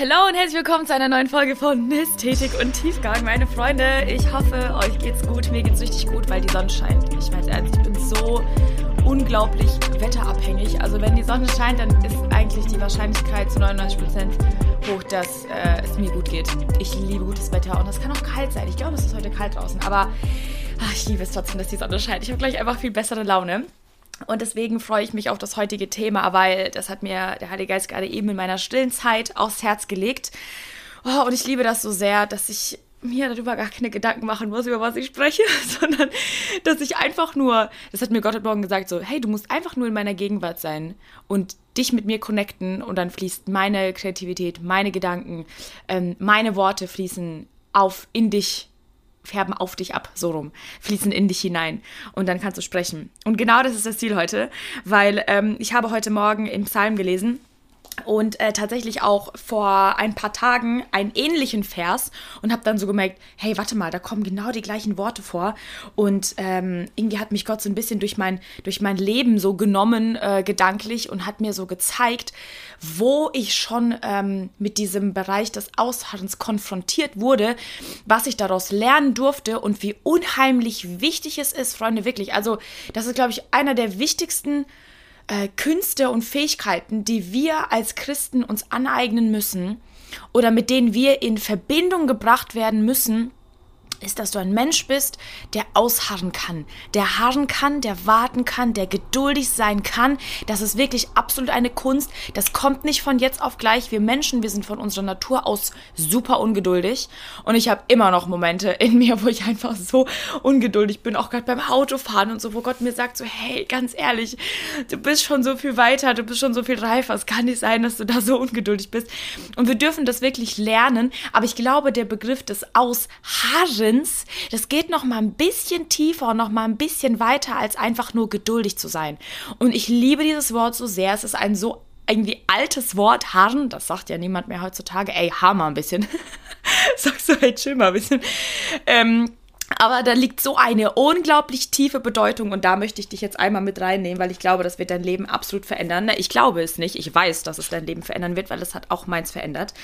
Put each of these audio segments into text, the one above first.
Hallo und herzlich willkommen zu einer neuen Folge von Ästhetik und Tiefgang, meine Freunde. Ich hoffe, euch geht's gut. Mir geht's richtig gut, weil die Sonne scheint. Ich weiß ich bin so unglaublich wetterabhängig. Also wenn die Sonne scheint, dann ist eigentlich die Wahrscheinlichkeit zu 99 Prozent hoch, dass äh, es mir gut geht. Ich liebe gutes Wetter und das kann auch kalt sein. Ich glaube, es ist heute kalt draußen, aber ach, ich liebe es trotzdem, dass die Sonne scheint. Ich habe gleich einfach viel bessere Laune. Und deswegen freue ich mich auf das heutige Thema, weil das hat mir der Heilige Geist gerade eben in meiner stillen Zeit aufs Herz gelegt. Oh, und ich liebe das so sehr, dass ich mir darüber gar keine Gedanken machen muss, über was ich spreche, sondern dass ich einfach nur, das hat mir Gott heute Morgen gesagt, so, hey, du musst einfach nur in meiner Gegenwart sein und dich mit mir connecten und dann fließt meine Kreativität, meine Gedanken, ähm, meine Worte fließen auf in dich färben auf dich ab, so rum, fließen in dich hinein und dann kannst du sprechen. Und genau das ist das Ziel heute, weil ähm, ich habe heute Morgen im Psalm gelesen und äh, tatsächlich auch vor ein paar Tagen einen ähnlichen Vers und habe dann so gemerkt, hey, warte mal, da kommen genau die gleichen Worte vor und ähm, irgendwie hat mich Gott so ein bisschen durch mein, durch mein Leben so genommen, äh, gedanklich und hat mir so gezeigt, wo ich schon ähm, mit diesem Bereich des Ausharrens konfrontiert wurde, was ich daraus lernen durfte und wie unheimlich wichtig es ist, Freunde, wirklich. Also das ist, glaube ich, einer der wichtigsten äh, Künste und Fähigkeiten, die wir als Christen uns aneignen müssen oder mit denen wir in Verbindung gebracht werden müssen, ist, dass du ein Mensch bist, der ausharren kann, der harren kann, der warten kann, der geduldig sein kann. Das ist wirklich absolut eine Kunst. Das kommt nicht von jetzt auf gleich. Wir Menschen, wir sind von unserer Natur aus super ungeduldig. Und ich habe immer noch Momente in mir, wo ich einfach so ungeduldig bin, auch gerade beim Autofahren und so, wo Gott mir sagt, so, hey, ganz ehrlich, du bist schon so viel weiter, du bist schon so viel reifer. Es kann nicht sein, dass du da so ungeduldig bist. Und wir dürfen das wirklich lernen. Aber ich glaube, der Begriff des Ausharren Prinz, das geht noch mal ein bisschen tiefer und noch mal ein bisschen weiter, als einfach nur geduldig zu sein. Und ich liebe dieses Wort so sehr. Es ist ein so irgendwie altes Wort, harren, das sagt ja niemand mehr heutzutage. Ey, hammer ein bisschen. Sagst du, hey, chill mal ein bisschen. Ähm, aber da liegt so eine unglaublich tiefe Bedeutung und da möchte ich dich jetzt einmal mit reinnehmen, weil ich glaube, das wird dein Leben absolut verändern. Ich glaube es nicht, ich weiß, dass es dein Leben verändern wird, weil es hat auch meins verändert.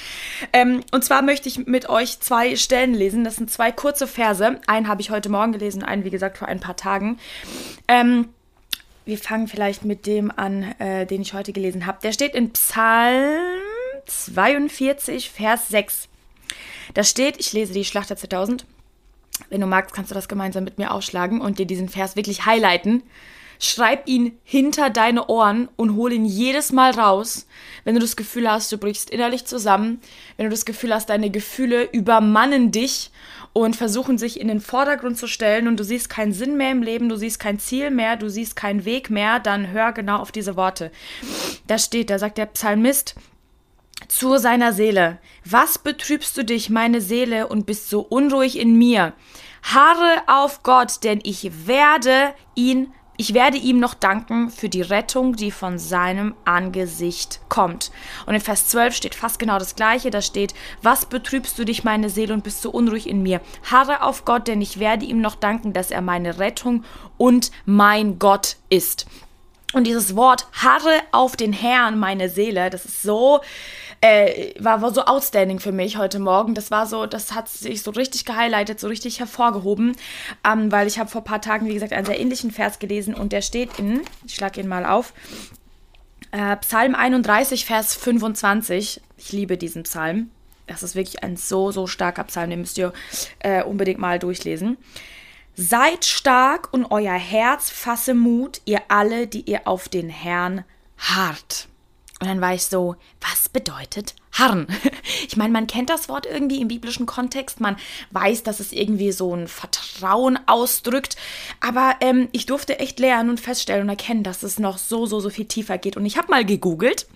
Ähm, und zwar möchte ich mit euch zwei Stellen lesen. Das sind zwei kurze Verse. Einen habe ich heute Morgen gelesen, einen, wie gesagt, vor ein paar Tagen. Ähm, wir fangen vielleicht mit dem an, äh, den ich heute gelesen habe. Der steht in Psalm 42, Vers 6. Da steht, ich lese die Schlachter 2000. Wenn du magst, kannst du das gemeinsam mit mir aufschlagen und dir diesen Vers wirklich highlighten. Schreib ihn hinter deine Ohren und hol ihn jedes Mal raus, wenn du das Gefühl hast, du brichst innerlich zusammen, wenn du das Gefühl hast, deine Gefühle übermannen dich und versuchen sich in den Vordergrund zu stellen und du siehst keinen Sinn mehr im Leben, du siehst kein Ziel mehr, du siehst keinen Weg mehr, dann hör genau auf diese Worte. Da steht, da sagt der Psalmist, zu seiner Seele. Was betrübst du dich, meine Seele, und bist so unruhig in mir? Harre auf Gott, denn ich werde ihn, ich werde ihm noch danken für die Rettung, die von seinem Angesicht kommt. Und in Vers 12 steht fast genau das Gleiche. Da steht, was betrübst du dich, meine Seele, und bist so unruhig in mir? Harre auf Gott, denn ich werde ihm noch danken, dass er meine Rettung und mein Gott ist. Und dieses Wort harre auf den Herrn, meine Seele, das ist so, äh, war, so outstanding für mich heute Morgen. Das war so, das hat sich so richtig gehighlightet, so richtig hervorgehoben, ähm, weil ich habe vor ein paar Tagen, wie gesagt, einen sehr ähnlichen Vers gelesen und der steht in, ich schlage ihn mal auf, äh, Psalm 31, Vers 25. Ich liebe diesen Psalm. Das ist wirklich ein so, so starker Psalm, den müsst ihr äh, unbedingt mal durchlesen. Seid stark und euer Herz fasse Mut, ihr alle, die ihr auf den Herrn harrt. Und dann war ich so, was bedeutet harren? Ich meine, man kennt das Wort irgendwie im biblischen Kontext, man weiß, dass es irgendwie so ein Vertrauen ausdrückt, aber ähm, ich durfte echt lernen und feststellen und erkennen, dass es noch so, so, so viel tiefer geht. Und ich habe mal gegoogelt,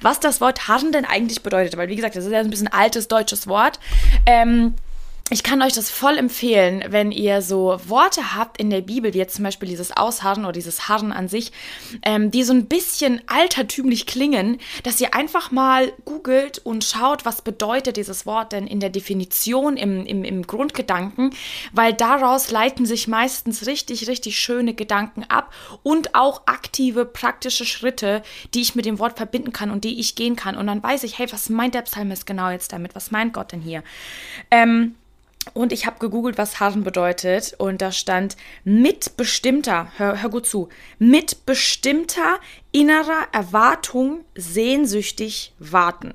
was das Wort harren denn eigentlich bedeutet, weil wie gesagt, das ist ja ein bisschen altes deutsches Wort. Ähm, ich kann euch das voll empfehlen, wenn ihr so Worte habt in der Bibel, wie jetzt zum Beispiel dieses Ausharren oder dieses Harren an sich, ähm, die so ein bisschen altertümlich klingen, dass ihr einfach mal googelt und schaut, was bedeutet dieses Wort denn in der Definition, im, im, im Grundgedanken, weil daraus leiten sich meistens richtig, richtig schöne Gedanken ab und auch aktive, praktische Schritte, die ich mit dem Wort verbinden kann und die ich gehen kann. Und dann weiß ich, hey, was meint der Psalmist genau jetzt damit? Was meint Gott denn hier? Ähm, und ich habe gegoogelt, was harren bedeutet. Und da stand mit bestimmter, hör, hör gut zu, mit bestimmter innerer Erwartung sehnsüchtig warten.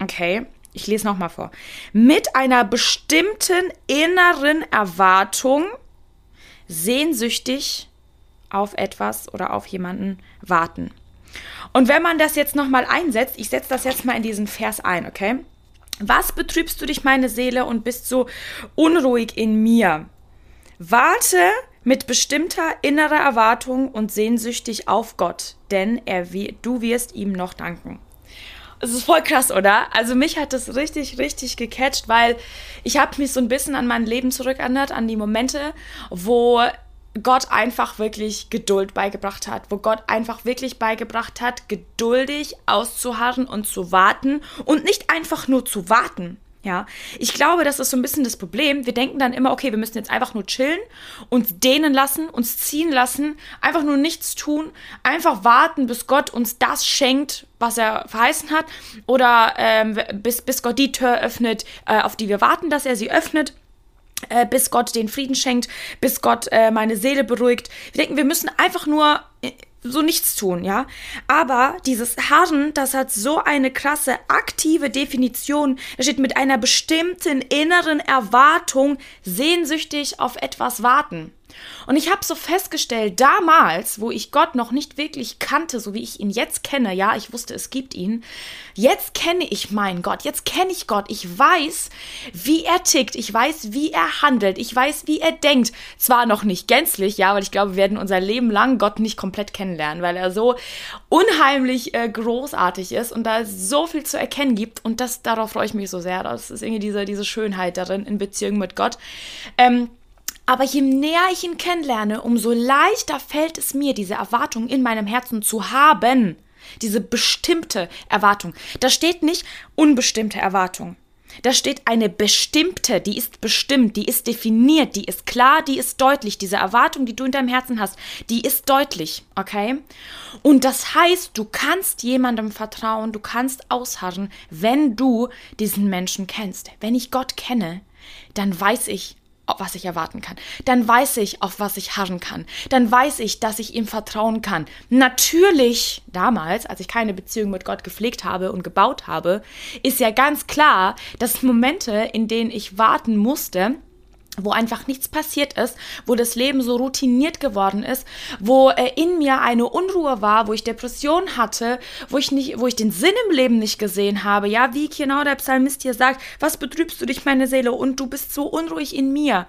Okay, ich lese nochmal vor. Mit einer bestimmten inneren Erwartung sehnsüchtig auf etwas oder auf jemanden warten. Und wenn man das jetzt nochmal einsetzt, ich setze das jetzt mal in diesen Vers ein, okay? Was betrübst du dich, meine Seele, und bist so unruhig in mir? Warte mit bestimmter innerer Erwartung und sehnsüchtig auf Gott, denn er, du wirst ihm noch danken. Es ist voll krass, oder? Also mich hat das richtig, richtig gecatcht, weil ich habe mich so ein bisschen an mein Leben zurückerinnert, an die Momente, wo Gott einfach wirklich Geduld beigebracht hat, wo Gott einfach wirklich beigebracht hat, geduldig auszuharren und zu warten und nicht einfach nur zu warten. Ja, ich glaube, das ist so ein bisschen das Problem. Wir denken dann immer, okay, wir müssen jetzt einfach nur chillen, uns dehnen lassen, uns ziehen lassen, einfach nur nichts tun, einfach warten, bis Gott uns das schenkt, was er verheißen hat, oder ähm, bis, bis Gott die Tür öffnet, äh, auf die wir warten, dass er sie öffnet äh, bis Gott den Frieden schenkt, bis Gott äh, meine Seele beruhigt. Wir denken, wir müssen einfach nur äh, so nichts tun, ja. Aber dieses Harren, das hat so eine krasse aktive Definition. Da steht mit einer bestimmten inneren Erwartung sehnsüchtig auf etwas warten. Und ich habe so festgestellt, damals, wo ich Gott noch nicht wirklich kannte, so wie ich ihn jetzt kenne, ja, ich wusste, es gibt ihn, jetzt kenne ich meinen Gott, jetzt kenne ich Gott, ich weiß, wie er tickt, ich weiß, wie er handelt, ich weiß, wie er denkt. Zwar noch nicht gänzlich, ja, weil ich glaube, wir werden unser Leben lang Gott nicht komplett kennenlernen, weil er so unheimlich äh, großartig ist und da so viel zu erkennen gibt und das, darauf freue ich mich so sehr. Das ist irgendwie diese, diese Schönheit darin in Beziehung mit Gott. Ähm, aber je näher ich ihn kennenlerne, umso leichter fällt es mir, diese Erwartung in meinem Herzen zu haben. Diese bestimmte Erwartung. Da steht nicht unbestimmte Erwartung. Da steht eine bestimmte, die ist bestimmt, die ist definiert, die ist klar, die ist deutlich. Diese Erwartung, die du in deinem Herzen hast, die ist deutlich, okay? Und das heißt, du kannst jemandem vertrauen, du kannst ausharren, wenn du diesen Menschen kennst. Wenn ich Gott kenne, dann weiß ich, was ich erwarten kann. Dann weiß ich, auf was ich harren kann. Dann weiß ich, dass ich ihm vertrauen kann. Natürlich, damals, als ich keine Beziehung mit Gott gepflegt habe und gebaut habe, ist ja ganz klar, dass Momente, in denen ich warten musste, wo einfach nichts passiert ist, wo das Leben so routiniert geworden ist, wo äh, in mir eine Unruhe war, wo ich Depression hatte, wo ich nicht, wo ich den Sinn im Leben nicht gesehen habe. Ja, wie genau der Psalmist hier sagt, was betrübst du dich, meine Seele, und du bist so unruhig in mir.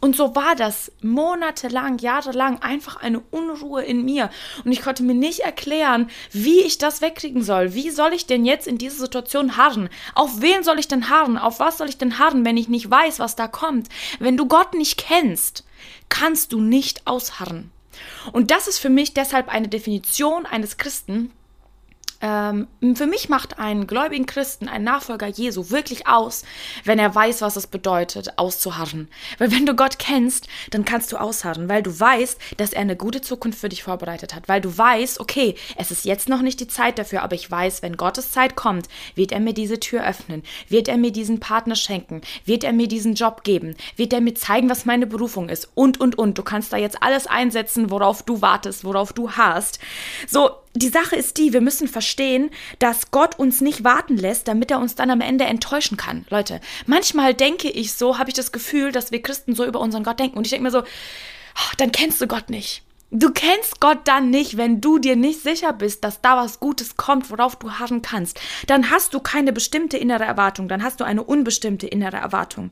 Und so war das monatelang, jahrelang einfach eine Unruhe in mir. Und ich konnte mir nicht erklären, wie ich das wegkriegen soll. Wie soll ich denn jetzt in dieser Situation harren? Auf wen soll ich denn harren? Auf was soll ich denn harren, wenn ich nicht weiß, was da kommt? Wenn du Gott nicht kennst, kannst du nicht ausharren. Und das ist für mich deshalb eine Definition eines Christen, ähm, für mich macht einen gläubigen Christen, ein Nachfolger Jesu wirklich aus, wenn er weiß, was es bedeutet, auszuharren. Weil wenn du Gott kennst, dann kannst du ausharren, weil du weißt, dass er eine gute Zukunft für dich vorbereitet hat. Weil du weißt, okay, es ist jetzt noch nicht die Zeit dafür, aber ich weiß, wenn Gottes Zeit kommt, wird er mir diese Tür öffnen, wird er mir diesen Partner schenken, wird er mir diesen Job geben, wird er mir zeigen, was meine Berufung ist und, und, und. Du kannst da jetzt alles einsetzen, worauf du wartest, worauf du hast. So, die Sache ist die, wir müssen verstehen, dass Gott uns nicht warten lässt, damit er uns dann am Ende enttäuschen kann. Leute, manchmal denke ich so, habe ich das Gefühl, dass wir Christen so über unseren Gott denken. Und ich denke mir so, oh, dann kennst du Gott nicht. Du kennst Gott dann nicht, wenn du dir nicht sicher bist, dass da was Gutes kommt, worauf du harren kannst. Dann hast du keine bestimmte innere Erwartung, dann hast du eine unbestimmte innere Erwartung.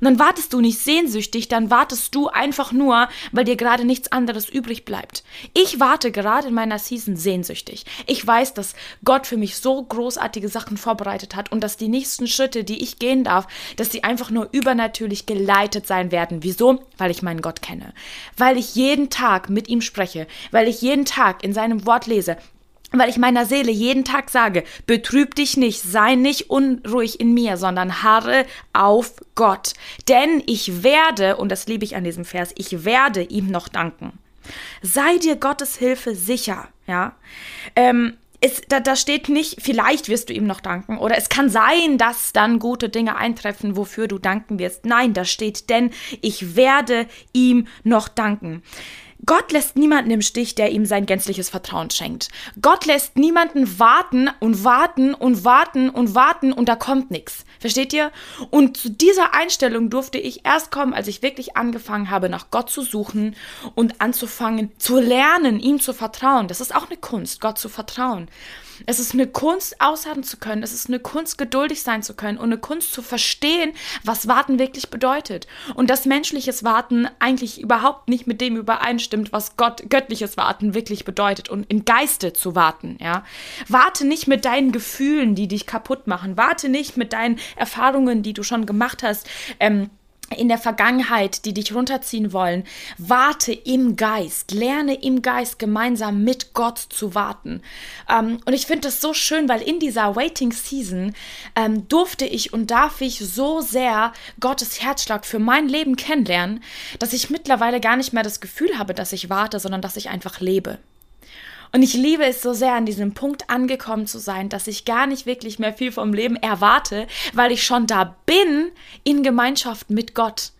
Und dann wartest du nicht sehnsüchtig, dann wartest du einfach nur, weil dir gerade nichts anderes übrig bleibt. Ich warte gerade in meiner Season sehnsüchtig. Ich weiß, dass Gott für mich so großartige Sachen vorbereitet hat und dass die nächsten Schritte, die ich gehen darf, dass sie einfach nur übernatürlich geleitet sein werden. Wieso? Weil ich meinen Gott kenne. Weil ich jeden Tag mit ihm spreche, weil ich jeden Tag in seinem Wort lese, weil ich meiner Seele jeden Tag sage, betrüb dich nicht, sei nicht unruhig in mir, sondern harre auf Gott. Denn ich werde, und das liebe ich an diesem Vers, ich werde ihm noch danken. Sei dir Gottes Hilfe sicher, ja. Ähm, es, da, da steht nicht, vielleicht wirst du ihm noch danken oder es kann sein, dass dann gute Dinge eintreffen, wofür du danken wirst. Nein, da steht, denn ich werde ihm noch danken. Gott lässt niemanden im Stich, der ihm sein gänzliches Vertrauen schenkt. Gott lässt niemanden warten und warten und warten und warten und da kommt nichts. Versteht ihr? Und zu dieser Einstellung durfte ich erst kommen, als ich wirklich angefangen habe, nach Gott zu suchen und anzufangen zu lernen, ihm zu vertrauen. Das ist auch eine Kunst, Gott zu vertrauen. Es ist eine Kunst, ausharren zu können. Es ist eine Kunst, geduldig sein zu können und eine Kunst zu verstehen, was Warten wirklich bedeutet. Und dass menschliches Warten eigentlich überhaupt nicht mit dem übereinstimmt, was Gott, göttliches Warten wirklich bedeutet und im Geiste zu warten, ja. Warte nicht mit deinen Gefühlen, die dich kaputt machen. Warte nicht mit deinen Erfahrungen, die du schon gemacht hast. Ähm, in der Vergangenheit, die dich runterziehen wollen, warte im Geist, lerne im Geist gemeinsam mit Gott zu warten. Ähm, und ich finde das so schön, weil in dieser Waiting Season ähm, durfte ich und darf ich so sehr Gottes Herzschlag für mein Leben kennenlernen, dass ich mittlerweile gar nicht mehr das Gefühl habe, dass ich warte, sondern dass ich einfach lebe. Und ich liebe es so sehr, an diesem Punkt angekommen zu sein, dass ich gar nicht wirklich mehr viel vom Leben erwarte, weil ich schon da bin in Gemeinschaft mit Gott.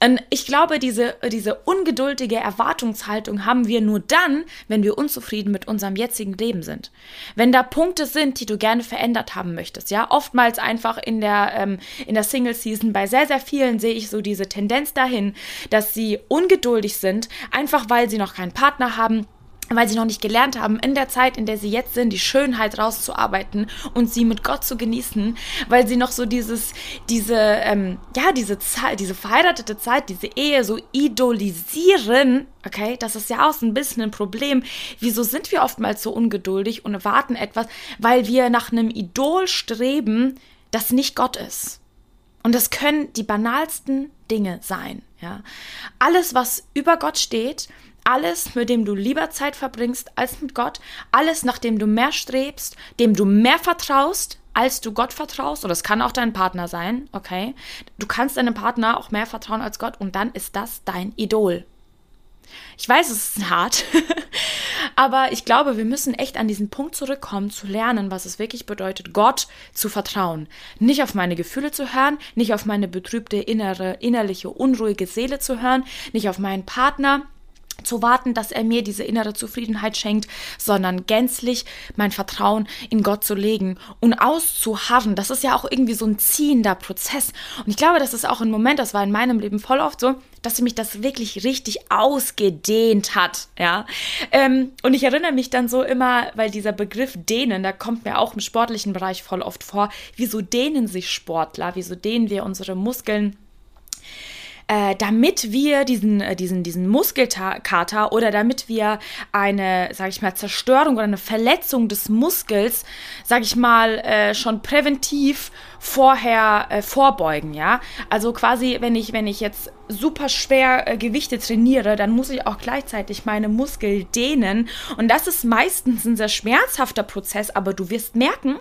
Und ich glaube, diese, diese ungeduldige Erwartungshaltung haben wir nur dann, wenn wir unzufrieden mit unserem jetzigen Leben sind. Wenn da Punkte sind, die du gerne verändert haben möchtest, ja, oftmals einfach in der, ähm, in der Single Season, bei sehr, sehr vielen sehe ich so diese Tendenz dahin, dass sie ungeduldig sind, einfach weil sie noch keinen Partner haben, weil sie noch nicht gelernt haben, in der Zeit, in der sie jetzt sind, die Schönheit rauszuarbeiten und sie mit Gott zu genießen, weil sie noch so dieses, diese, ähm, ja, diese Zeit, diese verheiratete Zeit, diese Ehe so idolisieren, okay, das ist ja auch so ein bisschen ein Problem. Wieso sind wir oftmals so ungeduldig und erwarten etwas, weil wir nach einem Idol streben, das nicht Gott ist. Und das können die banalsten Dinge sein, ja. Alles, was über Gott steht, alles, mit dem du lieber Zeit verbringst als mit Gott, alles, nach dem du mehr strebst, dem du mehr vertraust, als du Gott vertraust, oder es kann auch dein Partner sein, okay? Du kannst deinem Partner auch mehr vertrauen als Gott und dann ist das dein Idol. Ich weiß, es ist hart, aber ich glaube, wir müssen echt an diesen Punkt zurückkommen, zu lernen, was es wirklich bedeutet, Gott zu vertrauen. Nicht auf meine Gefühle zu hören, nicht auf meine betrübte innere, innerliche, unruhige Seele zu hören, nicht auf meinen Partner, zu warten, dass er mir diese innere Zufriedenheit schenkt, sondern gänzlich mein Vertrauen in Gott zu legen und auszuharren. Das ist ja auch irgendwie so ein ziehender Prozess. Und ich glaube, das ist auch ein Moment, das war in meinem Leben voll oft so, dass mich das wirklich richtig ausgedehnt hat, ja. Ähm, und ich erinnere mich dann so immer, weil dieser Begriff dehnen, da kommt mir auch im sportlichen Bereich voll oft vor, wieso dehnen sich Sportler, wieso dehnen wir unsere Muskeln äh, damit wir diesen, äh, diesen, diesen Muskelkater oder damit wir eine, sag ich mal, Zerstörung oder eine Verletzung des Muskels, sag ich mal, äh, schon präventiv vorher äh, vorbeugen, ja. Also quasi, wenn ich, wenn ich jetzt super schwer äh, Gewichte trainiere, dann muss ich auch gleichzeitig meine Muskel dehnen. Und das ist meistens ein sehr schmerzhafter Prozess, aber du wirst merken,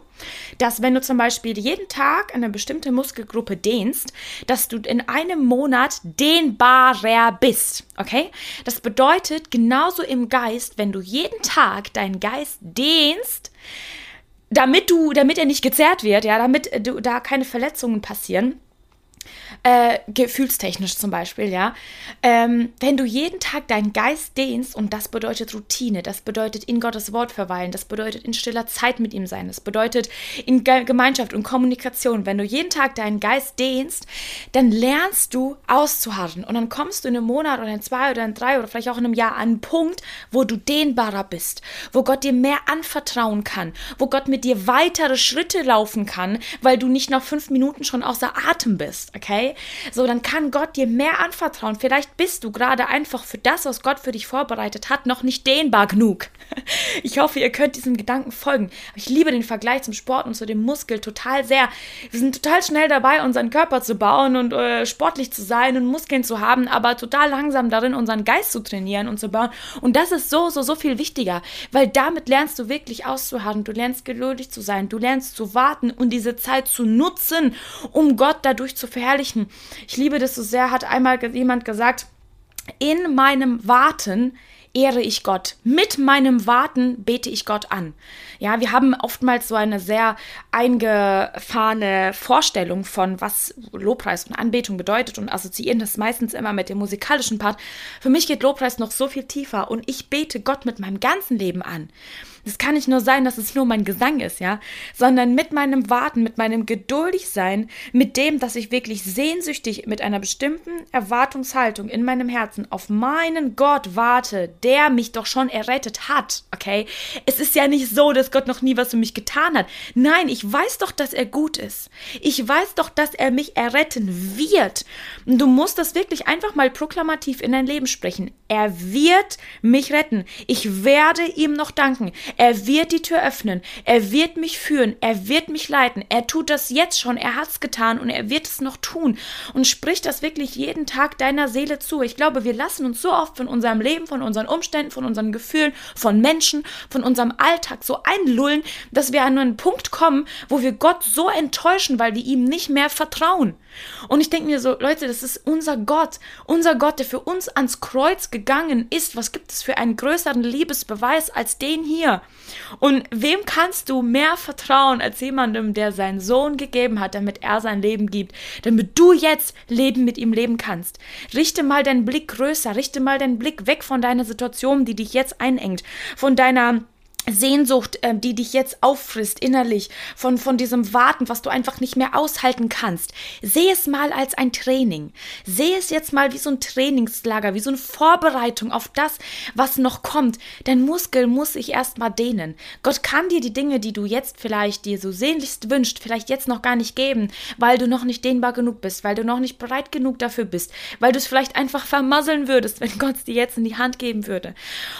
dass wenn du zum Beispiel jeden Tag eine bestimmte Muskelgruppe dehnst, dass du in einem Monat dehnbarer bist. Okay? Das bedeutet genauso im Geist, wenn du jeden Tag deinen Geist dehnst, damit du, damit er nicht gezerrt wird, ja, damit du, da keine Verletzungen passieren, äh, gefühlstechnisch zum Beispiel, ja. Ähm, wenn du jeden Tag deinen Geist dehnst, und das bedeutet Routine, das bedeutet in Gottes Wort verweilen, das bedeutet in stiller Zeit mit ihm sein, das bedeutet in Ge Gemeinschaft und Kommunikation, wenn du jeden Tag deinen Geist dehnst, dann lernst du auszuharren. Und dann kommst du in einem Monat oder in zwei oder in drei oder vielleicht auch in einem Jahr an einen Punkt, wo du dehnbarer bist, wo Gott dir mehr anvertrauen kann, wo Gott mit dir weitere Schritte laufen kann, weil du nicht nach fünf Minuten schon außer Atem bist, okay? So, dann kann Gott dir mehr anvertrauen. Vielleicht bist du gerade einfach für das, was Gott für dich vorbereitet hat, noch nicht dehnbar genug. Ich hoffe, ihr könnt diesem Gedanken folgen. Ich liebe den Vergleich zum Sport und zu dem Muskel total sehr. Wir sind total schnell dabei, unseren Körper zu bauen und äh, sportlich zu sein und Muskeln zu haben, aber total langsam darin, unseren Geist zu trainieren und zu bauen. Und das ist so, so, so viel wichtiger, weil damit lernst du wirklich auszuharren. Du lernst geduldig zu sein. Du lernst zu warten und diese Zeit zu nutzen, um Gott dadurch zu verherrlichen. Ich liebe das so sehr, hat einmal jemand gesagt, in meinem Warten ehre ich Gott. Mit meinem Warten bete ich Gott an. Ja, wir haben oftmals so eine sehr eingefahrene Vorstellung von, was Lobpreis und Anbetung bedeutet und assoziieren das meistens immer mit dem musikalischen Part. Für mich geht Lobpreis noch so viel tiefer und ich bete Gott mit meinem ganzen Leben an. Es kann nicht nur sein, dass es nur mein Gesang ist, ja, sondern mit meinem Warten, mit meinem geduldig sein, mit dem, dass ich wirklich sehnsüchtig mit einer bestimmten Erwartungshaltung in meinem Herzen auf meinen Gott warte, der mich doch schon errettet hat, okay? Es ist ja nicht so, dass Gott noch nie was für mich getan hat. Nein, ich weiß doch, dass er gut ist. Ich weiß doch, dass er mich erretten wird. Und du musst das wirklich einfach mal proklamativ in dein Leben sprechen. Er wird mich retten. Ich werde ihm noch danken. Er wird die Tür öffnen. Er wird mich führen. Er wird mich leiten. Er tut das jetzt schon. Er hat es getan und er wird es noch tun. Und sprich das wirklich jeden Tag deiner Seele zu. Ich glaube, wir lassen uns so oft von unserem Leben, von unseren Umständen, von unseren Gefühlen, von Menschen, von unserem Alltag so einlullen, dass wir an einen Punkt kommen, wo wir Gott so enttäuschen, weil wir ihm nicht mehr vertrauen. Und ich denke mir so, Leute, das ist unser Gott, unser Gott, der für uns ans Kreuz gegangen ist. Was gibt es für einen größeren Liebesbeweis als den hier? Und wem kannst du mehr vertrauen als jemandem, der seinen Sohn gegeben hat, damit er sein Leben gibt, damit du jetzt Leben mit ihm leben kannst? Richte mal deinen Blick größer, richte mal deinen Blick weg von deiner Situation, die dich jetzt einengt, von deiner Sehnsucht, äh, die dich jetzt auffrisst innerlich, von, von diesem Warten, was du einfach nicht mehr aushalten kannst. Seh es mal als ein Training. Seh es jetzt mal wie so ein Trainingslager, wie so eine Vorbereitung auf das, was noch kommt. Dein Muskel muss sich erstmal dehnen. Gott kann dir die Dinge, die du jetzt vielleicht dir so sehnlichst wünscht, vielleicht jetzt noch gar nicht geben, weil du noch nicht dehnbar genug bist, weil du noch nicht bereit genug dafür bist, weil du es vielleicht einfach vermasseln würdest, wenn Gott es dir jetzt in die Hand geben würde.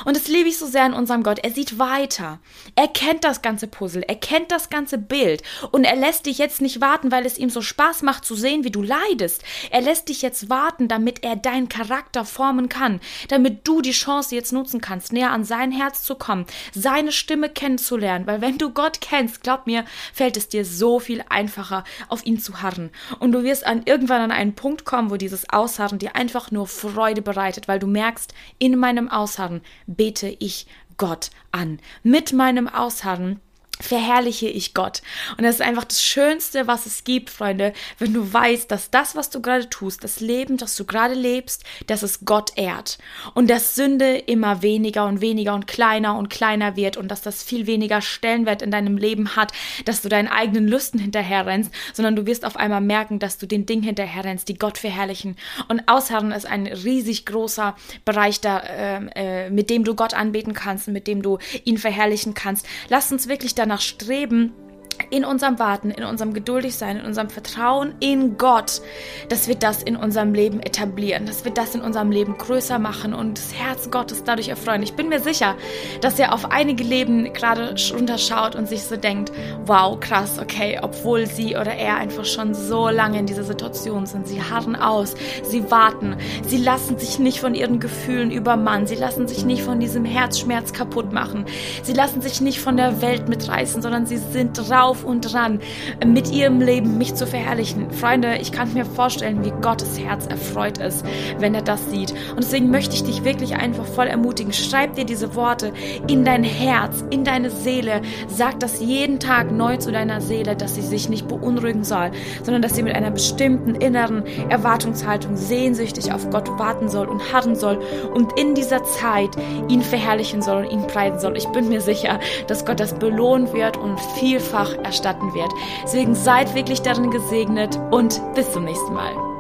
Und das liebe ich so sehr an unserem Gott. Er sieht weit weiter. Er kennt das ganze Puzzle, er kennt das ganze Bild und er lässt dich jetzt nicht warten, weil es ihm so Spaß macht zu sehen, wie du leidest. Er lässt dich jetzt warten, damit er deinen Charakter formen kann, damit du die Chance jetzt nutzen kannst, näher an sein Herz zu kommen, seine Stimme kennenzulernen, weil wenn du Gott kennst, glaub mir, fällt es dir so viel einfacher, auf ihn zu harren und du wirst an irgendwann an einen Punkt kommen, wo dieses Ausharren dir einfach nur Freude bereitet, weil du merkst, in meinem Ausharren bete ich Gott an. Mit meinem Ausharren verherrliche ich Gott. Und das ist einfach das Schönste, was es gibt, Freunde, wenn du weißt, dass das, was du gerade tust, das Leben, das du gerade lebst, dass es Gott ehrt. Und dass Sünde immer weniger und weniger und kleiner und kleiner wird und dass das viel weniger Stellenwert in deinem Leben hat, dass du deinen eigenen Lüsten hinterherrennst, sondern du wirst auf einmal merken, dass du den Dingen hinterherrennst, die Gott verherrlichen. Und Ausharren ist ein riesig großer Bereich da, äh, äh, mit dem du Gott anbeten kannst, mit dem du ihn verherrlichen kannst. Lass uns wirklich danach danach streben, in unserem Warten, in unserem Geduldigsein, in unserem Vertrauen in Gott, dass wir das in unserem Leben etablieren, dass wir das in unserem Leben größer machen und das Herz Gottes dadurch erfreuen. Ich bin mir sicher, dass er auf einige Leben gerade runterschaut und sich so denkt, wow, krass, okay, obwohl sie oder er einfach schon so lange in dieser Situation sind. Sie harren aus, sie warten, sie lassen sich nicht von ihren Gefühlen übermannen, sie lassen sich nicht von diesem Herzschmerz kaputt machen, sie lassen sich nicht von der Welt mitreißen, sondern sie sind drauf drauf und dran, mit ihrem Leben mich zu verherrlichen. Freunde, ich kann mir vorstellen, wie Gottes Herz erfreut ist, wenn er das sieht. Und deswegen möchte ich dich wirklich einfach voll ermutigen. Schreib dir diese Worte in dein Herz, in deine Seele. Sag das jeden Tag neu zu deiner Seele, dass sie sich nicht beunruhigen soll, sondern dass sie mit einer bestimmten inneren Erwartungshaltung sehnsüchtig auf Gott warten soll und harren soll und in dieser Zeit ihn verherrlichen soll und ihn preisen soll. Ich bin mir sicher, dass Gott das belohnen wird und vielfach erstatten wird. Deswegen seid wirklich darin gesegnet und bis zum nächsten Mal.